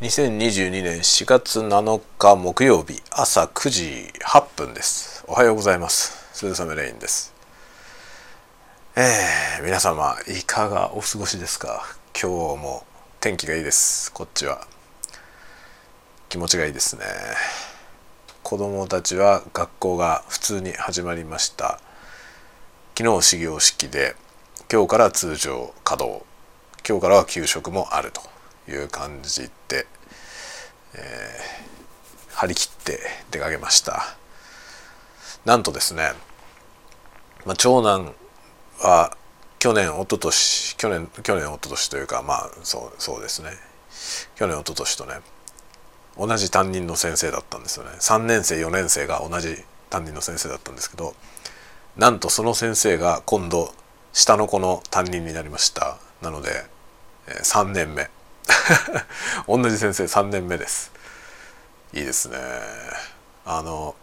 2022年4月7日木曜日朝9時8分です。おはようございます。鈴雨レインです。えー、皆様いかがお過ごしですか？今日も天気がいいです。こっちは。気持ちがいいですね。子供たちは学校が普通に始まりました。昨日始業式で今日から通常稼働。今日からは給食もあると。いう感じで、えー、張り切って出かけました。なんとですね、まあ、長男は去年一昨年去年去年一昨年というかまあそうそうですね。去年一昨年とね同じ担任の先生だったんですよね。3年生4年生が同じ担任の先生だったんですけどなんとその先生が今度下の子の担任になりました。なので3年目。同じ先生3年目です。いいですね。あの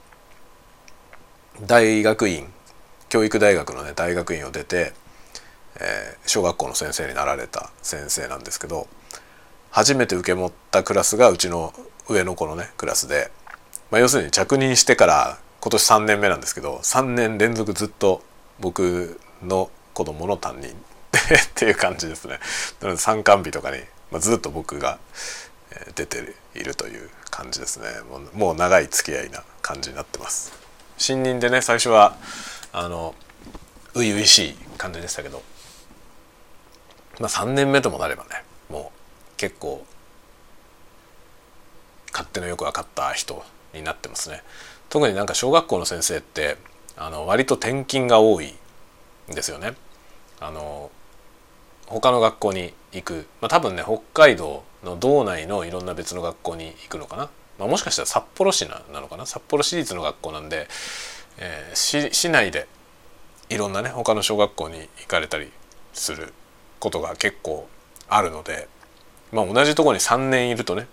大学院教育大学のね大学院を出て、えー、小学校の先生になられた先生なんですけど初めて受け持ったクラスがうちの上の子のねクラスで、まあ、要するに着任してから今年3年目なんですけど3年連続ずっと僕の子供の担任 っていう感じですね。なので参観日とかに、まあ、ずっと僕が出ているという感じですね。もう長い付き合いな感じになってます。新任でね最初はあの初々しい感じでしたけどまあ3年目ともなればねもう結構勝手のよく分かった人になってますね。特になんか小学校の先生ってあの割と転勤が多いんですよね。あの他の学校に行く、まあ、多分ね北海道の道内のいろんな別の学校に行くのかな、まあ、もしかしたら札幌市なのかな？札幌市立の学校なんで、えー、市内でいろんなね他の小学校に行かれたりすることが結構あるので、まあ、同じとこに3年いるとね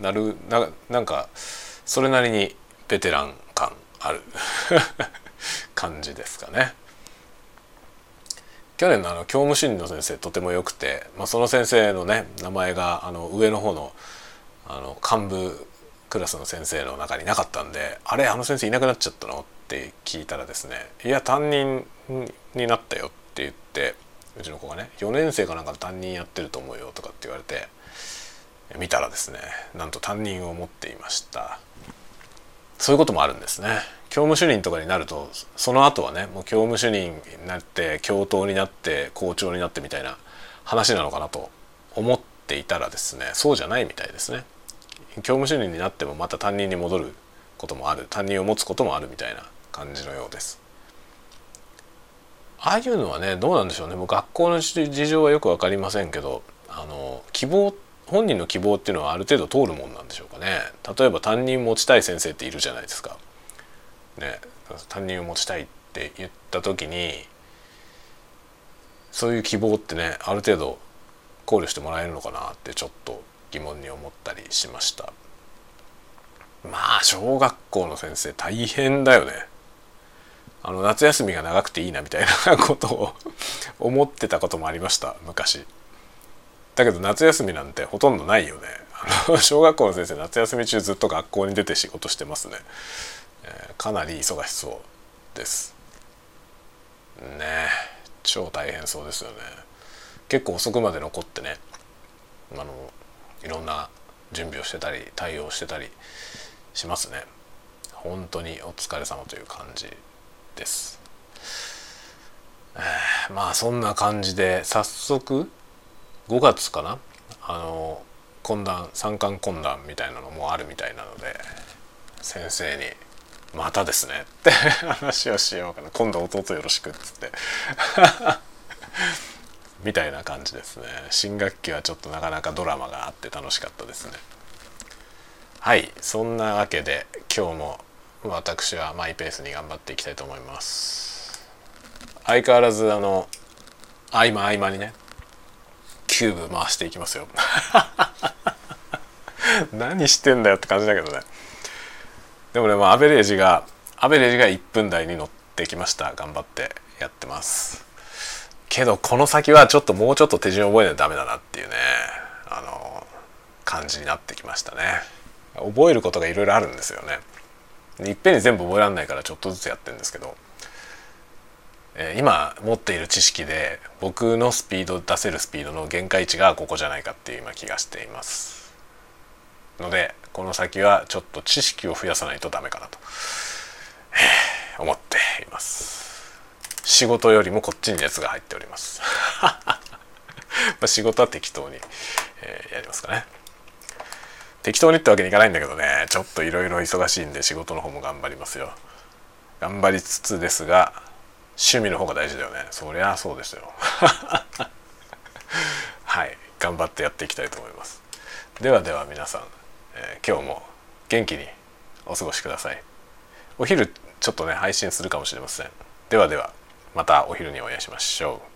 なるななんかそれなりにベテラン感ある。感じですかね。去年のあの教務主任の先生とても良くて、まあ、その先生のね名前があの上の方のあの幹部クラスの先生の中になかったんで「あれあの先生いなくなっちゃったの?」って聞いたらですね「いや担任になったよ」って言ってうちの子がね4年生かなんか担任やってると思うよとかって言われて見たらですねなんと担任を持っていましたそういうこともあるんですね教務主任とかになるとその後はねもう教務主任になって教頭になって校長になってみたいな話なのかなと思っていたらですねそうじゃないみたいですね。教務主任になってもまた担任に戻ることもある。担任を持つこともあるみたいな感じのようです。ああいうのはねどうなんでしょうね。もう学校の事情はよく分かりませんけどあの希望本人の希望っていうのはある程度通るもんなんでしょうかね。例えば担任持ちたい先生っているじゃないですか。ね、担任を持ちたいって言った時にそういう希望ってねある程度考慮してもらえるのかなってちょっと疑問に思ったりしました。まあ小学校の先生大変だよね。あの夏休みが長くていいなみたいなことを 思ってたこともありました昔。だけど夏休みなんてほとんどないよね。小学校の先生夏休み中ずっと学校に出て仕事してますね。えかなり忙しそうです。ね。超大変そうですよね。結構遅くまで残ってね。あのいろんな準備をしてたり対応してたりしますね。本当にお疲れ様という感じです、まあそんな感じで早速5月かな？あの懇談参観懇談みたいなのもあるみたいなので先生にまたですね。って話をしようかな。今度弟よろしくっつって。みたいな感じですね。新学期はちょっとなかなかドラマがあって楽しかったですね。はい。そんなわけで今日も私はマイペースに頑張っていきたいと思います。相変わらずあの合間合間にねキューブ回していきますよ。何してんだよって感じだけどね。でもね、まあ、アベレージがアベレージが1分台に乗ってきました。頑張ってやってます。けどこの先はちょっともうちょっと手順覚えないとダメだなっていうね。あの感じになってきましたね。覚えることがいろいろあるんですよね。いっぺんに全部覚えられないからちょっとずつやってるんですけど、え、今持っている知識で僕のスピード出せるスピードの限界値がここじゃないかっていう今気がしています。のでこの先はちょっと知識を増やさないとダメかなと、えー、思っています。仕事よりもこっちに熱が入っております。ま仕事は適当に、えー、やりますかね。適当にってわけにいかないんだけどね。ちょっといろいろ忙しいんで仕事の方も頑張りますよ。頑張りつつですが趣味の方が大事だよね。そりゃそうですよ。はい。頑張ってやっていきたいと思います。ではでは皆さん、えー、今日も元気にお過ごしください。お昼ちょっとね配信するかもしれません。ではではまたお昼にお会いしましょう。